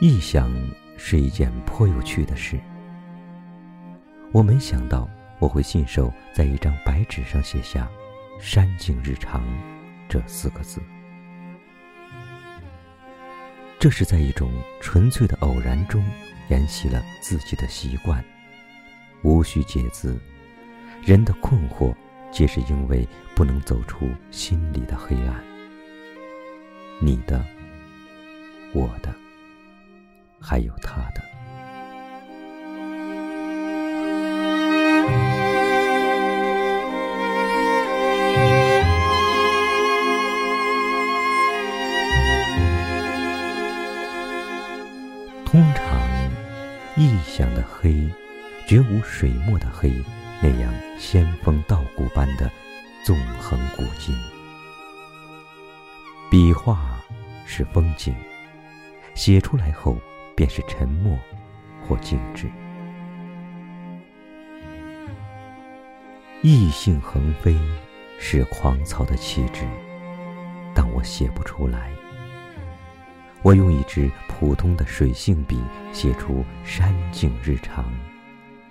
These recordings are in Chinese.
臆想是一件颇有趣的事。我没想到我会信手在一张白纸上写下“山静日长”这四个字。这是在一种纯粹的偶然中沿袭了自己的习惯，无需解字。人的困惑，皆是因为不能走出心里的黑暗。你的，我的，还有他的。通常，臆想的黑，绝无水墨的黑那样仙风道骨般的纵横古今。笔画是风景，写出来后便是沉默或静止。意兴横飞是狂草的气质，但我写不出来。我用一支普通的水性笔写出山景日常，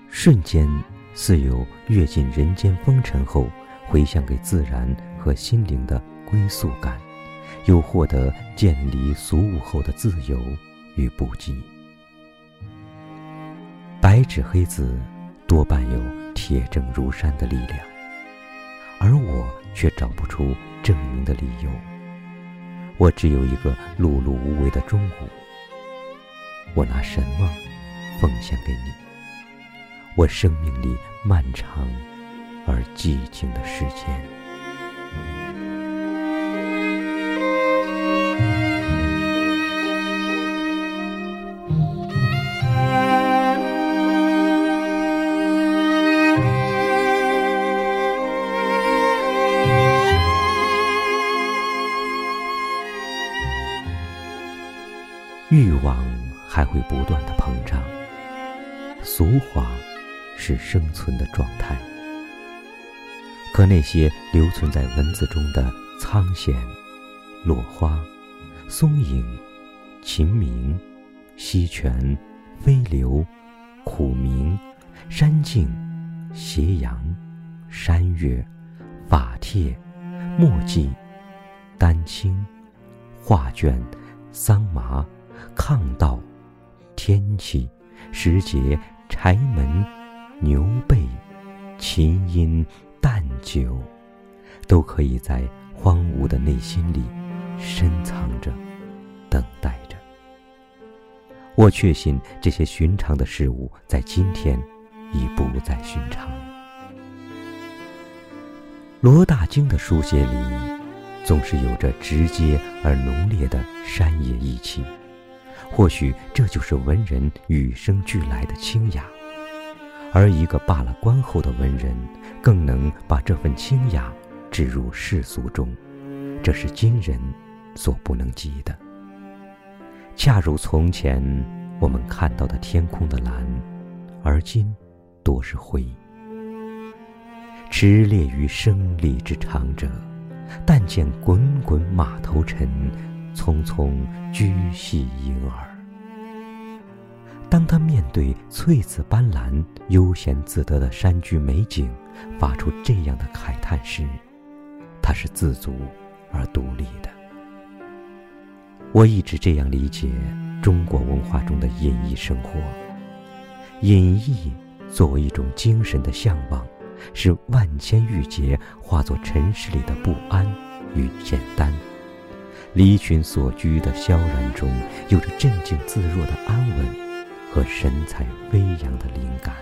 瞬间似有阅尽人间风尘后回向给自然和心灵的归宿感，又获得渐离俗物后的自由与不羁。白纸黑字多半有铁证如山的力量，而我却找不出证明的理由。我只有一个碌碌无为的中午。我拿什么奉献给你？我生命里漫长而寂静的时间。欲望还会不断的膨胀。俗话是生存的状态，可那些留存在文字中的苍藓、落花、松影、琴鸣、溪泉、飞流、苦鸣、山静、斜阳、山月、法帖、墨迹、丹青、画卷、桑麻。抗道、天气、时节、柴门、牛背、琴音、淡酒，都可以在荒芜的内心里深藏着，等待着。我确信这些寻常的事物在今天已不再寻常。罗大经的书写里，总是有着直接而浓烈的山野意气。或许这就是文人与生俱来的清雅，而一个罢了官后的文人，更能把这份清雅置入世俗中，这是今人所不能及的。恰如从前我们看到的天空的蓝，而今多是灰。驰猎于生利之长者，但见滚滚马头尘。匆匆居系婴儿。当他面对翠紫斑斓、悠闲自得的山居美景，发出这样的慨叹时，他是自足而独立的。我一直这样理解中国文化中的隐逸生活。隐逸作为一种精神的向往，使万千郁结化作尘世里的不安与简单。离群所居的萧然中，有着镇静自若的安稳和神采飞扬的灵感。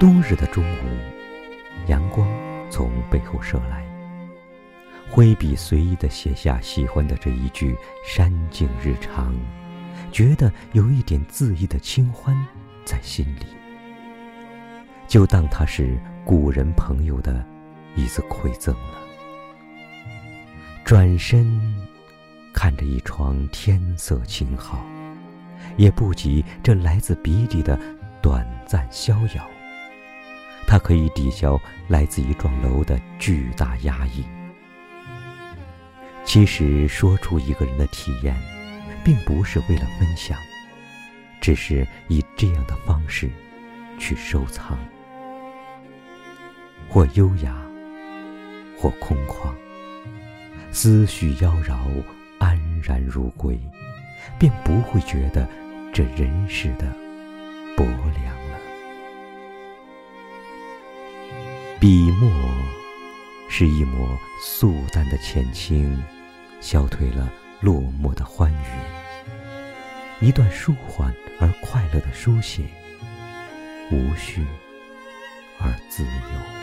冬日的中午，阳光从背后射来。挥笔随意地写下喜欢的这一句“山静日长”，觉得有一点恣意的清欢在心里，就当它是古人朋友的一次馈赠了。转身看着一窗天色晴好，也不及这来自笔底的短暂逍遥。它可以抵消来自一幢楼的巨大压抑。其实，说出一个人的体验，并不是为了分享，只是以这样的方式去收藏，或优雅，或空旷。思绪妖娆，安然如归，便不会觉得这人世的薄凉笔墨是一抹素淡的浅青，消退了落寞的欢愉。一段舒缓而快乐的书写，无序而自由。